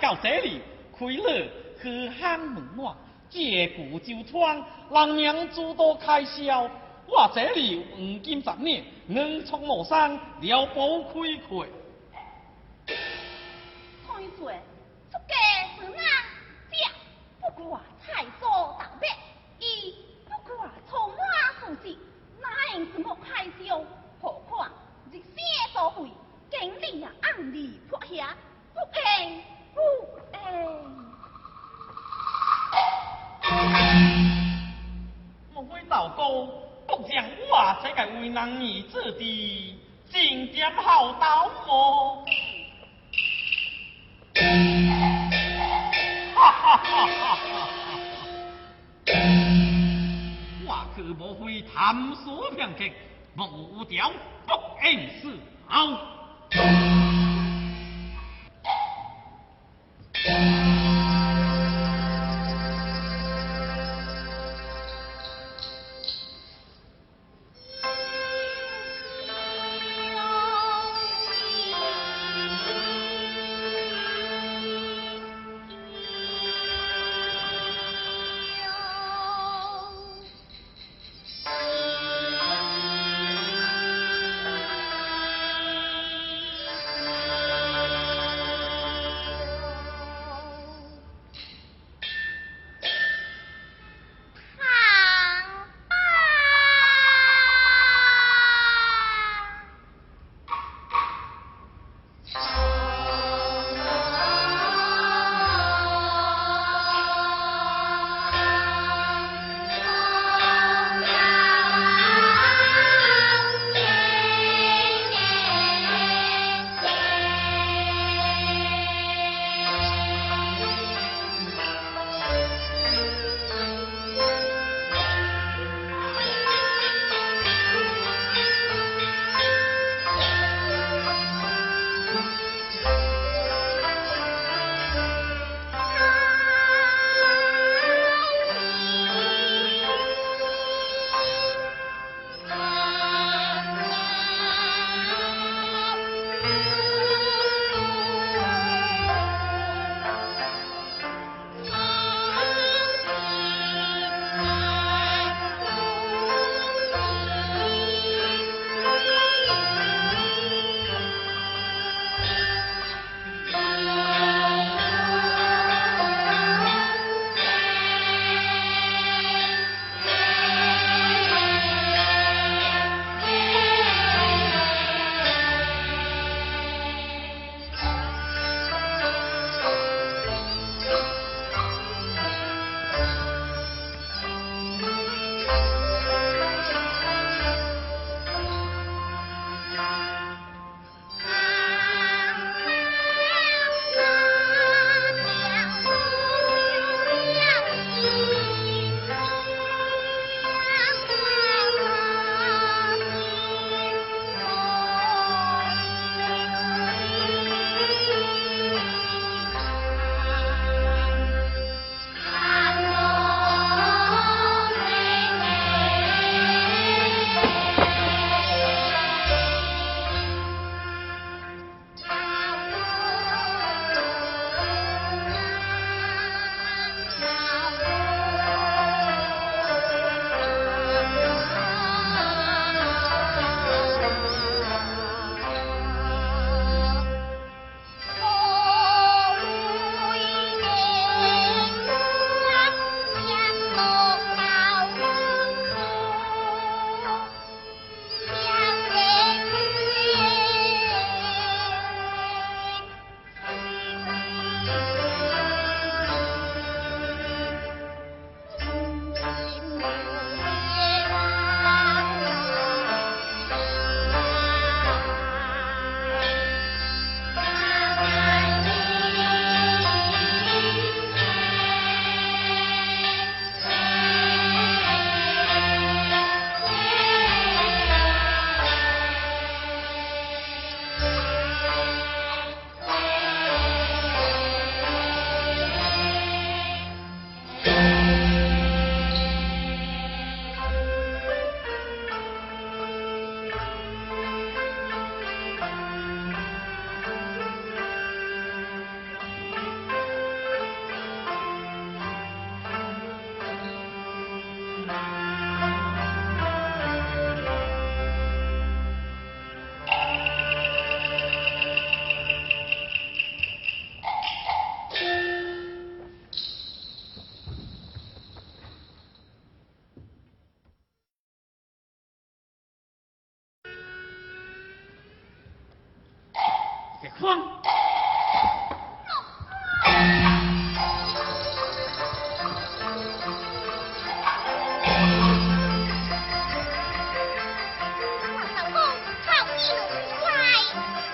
到这里，开了去汉门外，借故就穿，人民诸多开销。我这里黄金十年，能从无生，了不亏亏。太岁，出家是哪？这不过菜蔬大白，伊不过充满富足，哪用什么开销？何况日生所费，经理啊暗里破下，不应不应。莫非道哥？不将我这个为难儿子的进点好刀么？哈哈哈哈哈！我可莫非贪所偏激，无调不应是好。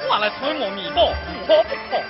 我来偷一抹面包好不好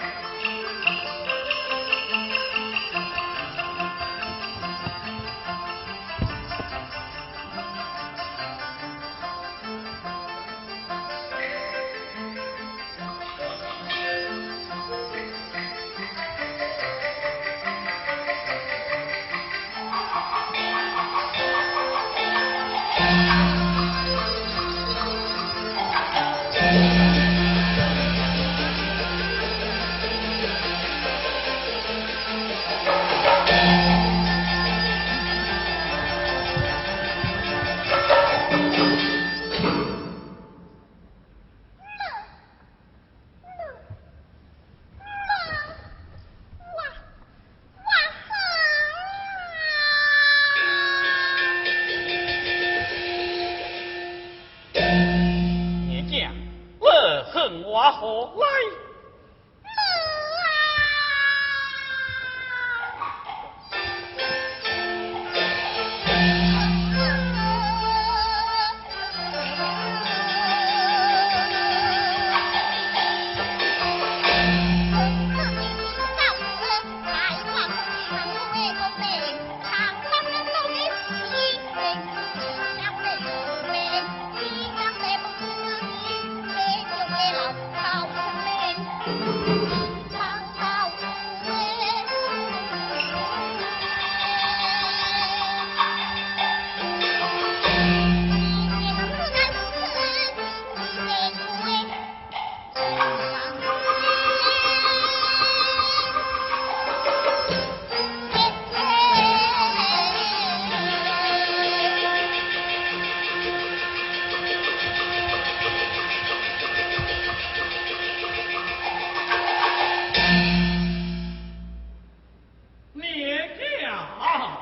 好好好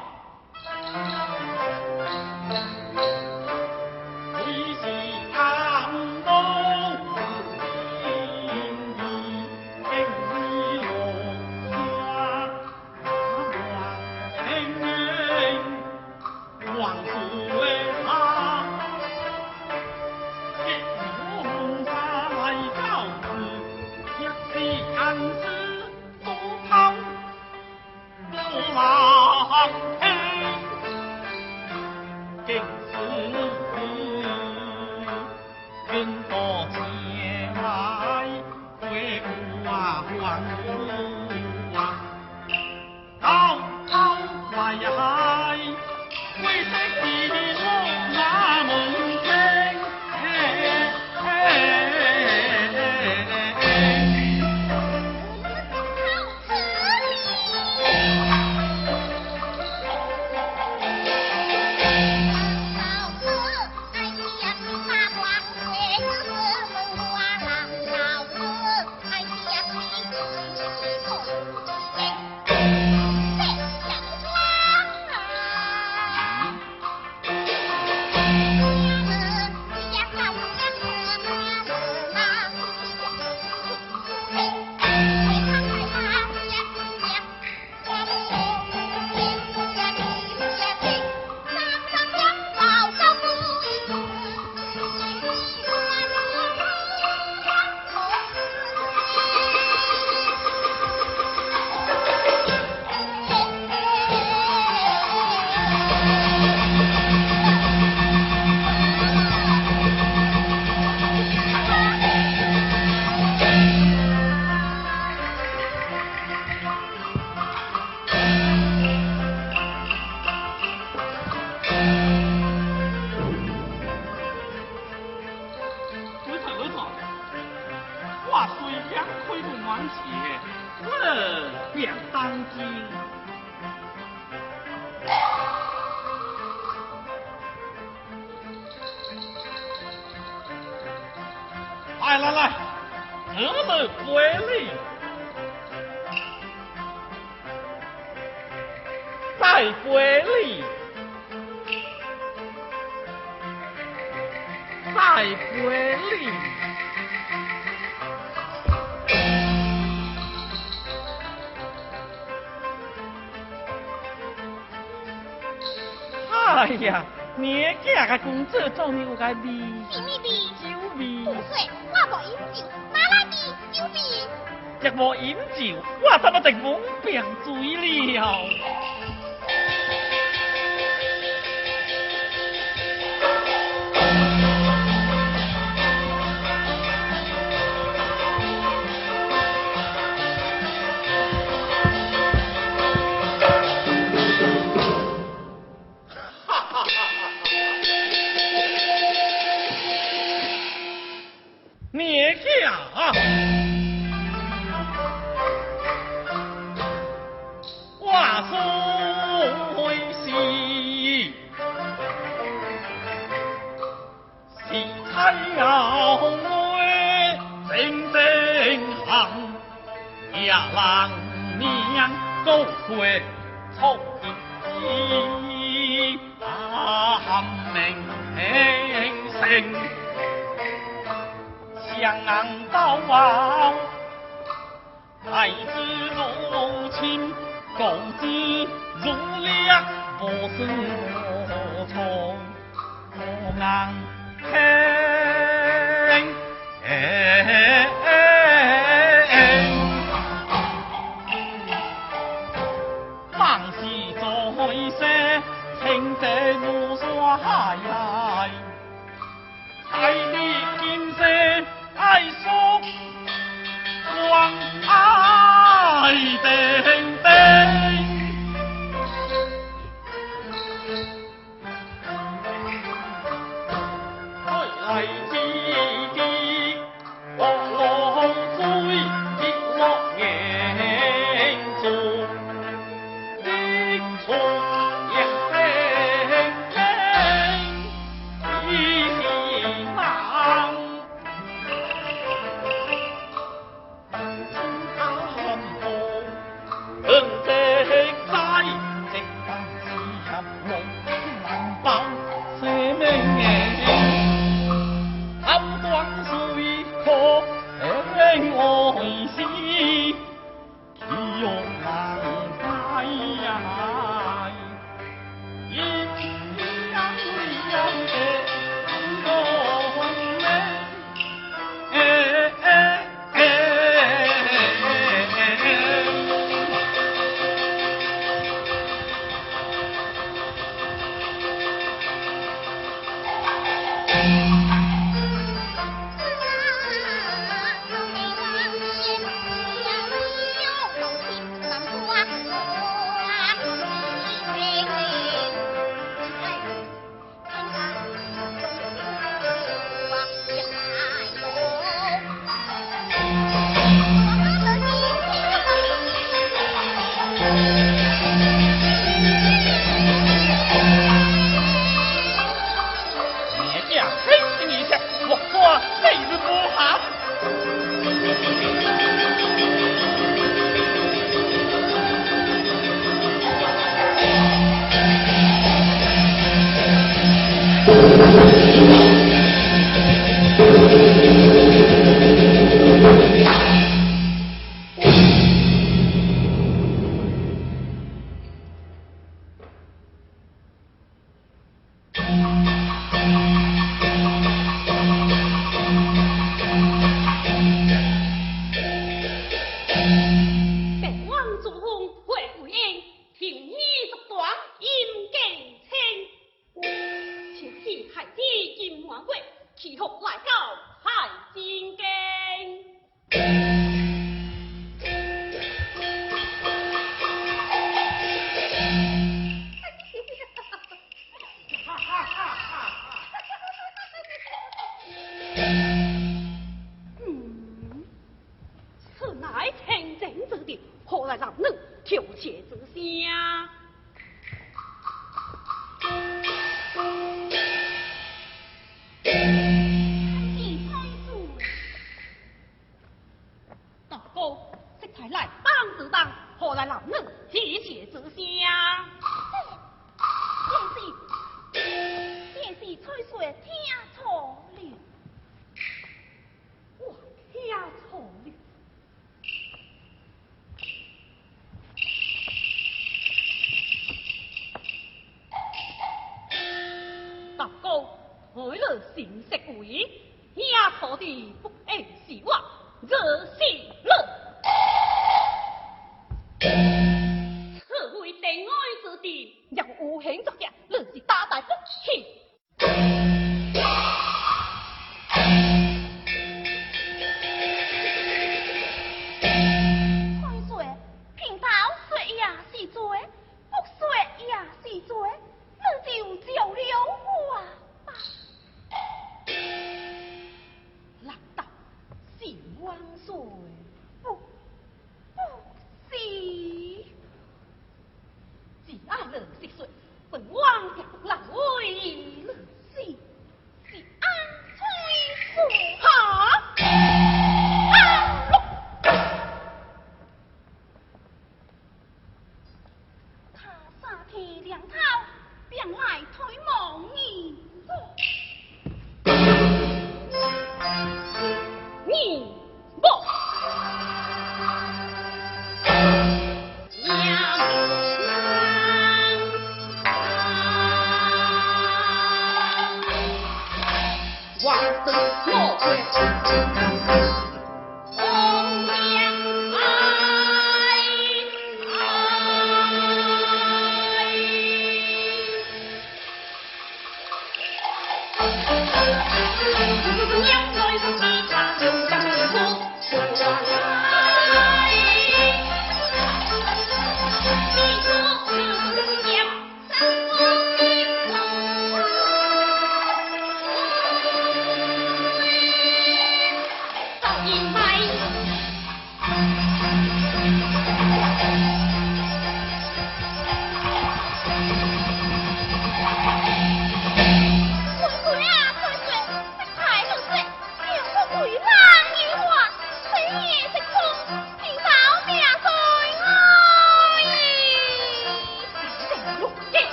把水瓶开不满时，我便当君。来来来，我来陪你。再陪你，再陪你。哎呀，年家个工作做你有个味，什么味？酒味。不说，我无饮酒，哪来味？酒味？若无饮酒，我怎么定懵病醉了？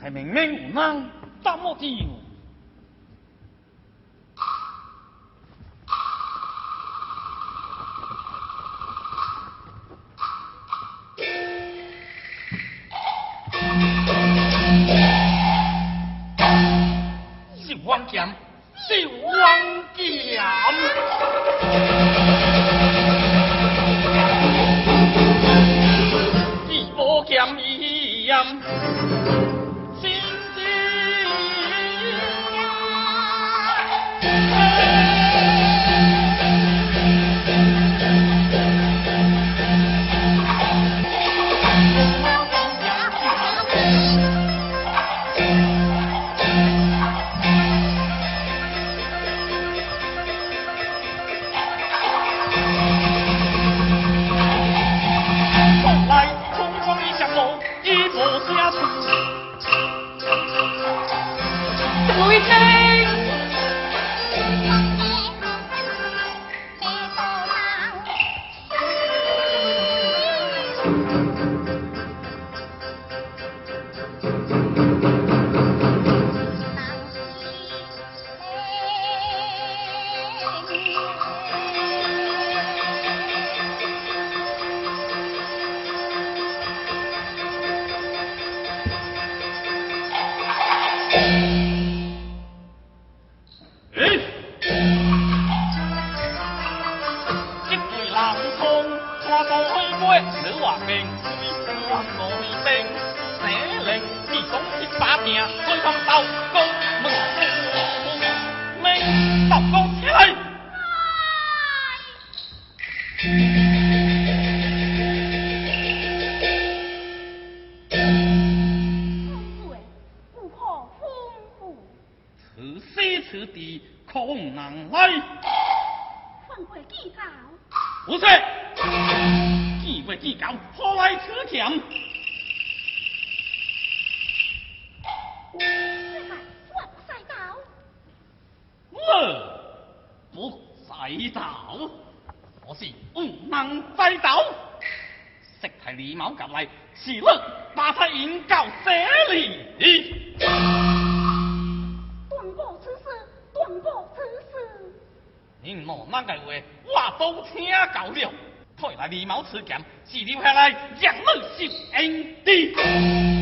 实在明明无能，怎么的？小王剑，小王剑。剑一俺的话我都听到了，退来二貌持剑，只留下来让俺受恩赐。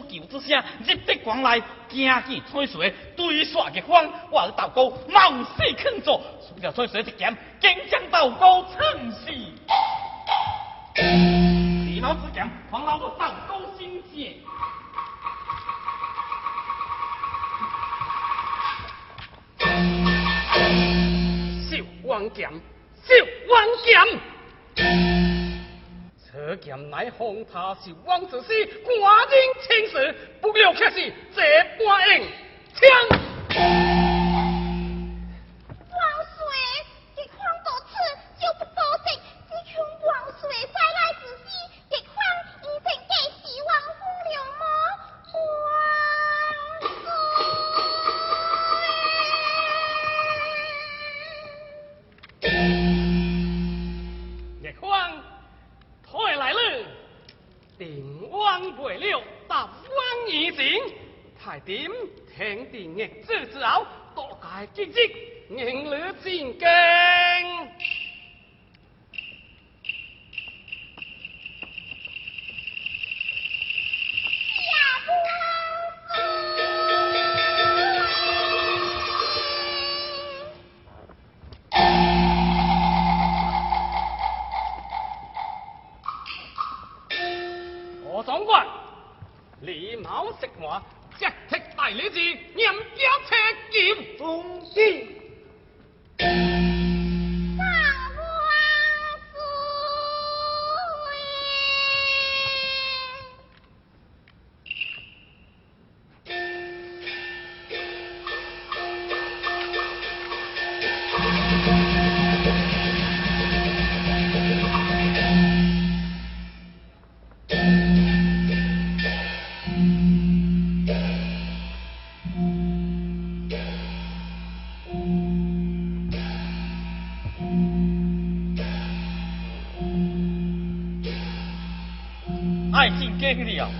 求之声，日得光来惊见吹水，对刷日光，我道高冒死肯做，除了吹水一剑，竟将道高撑死。李老子剑，黄老子道高心切。小王剑，小王剑。此剑乃红他，是王子师，寡人亲事，不料却是这般硬枪。爱进京了，呃。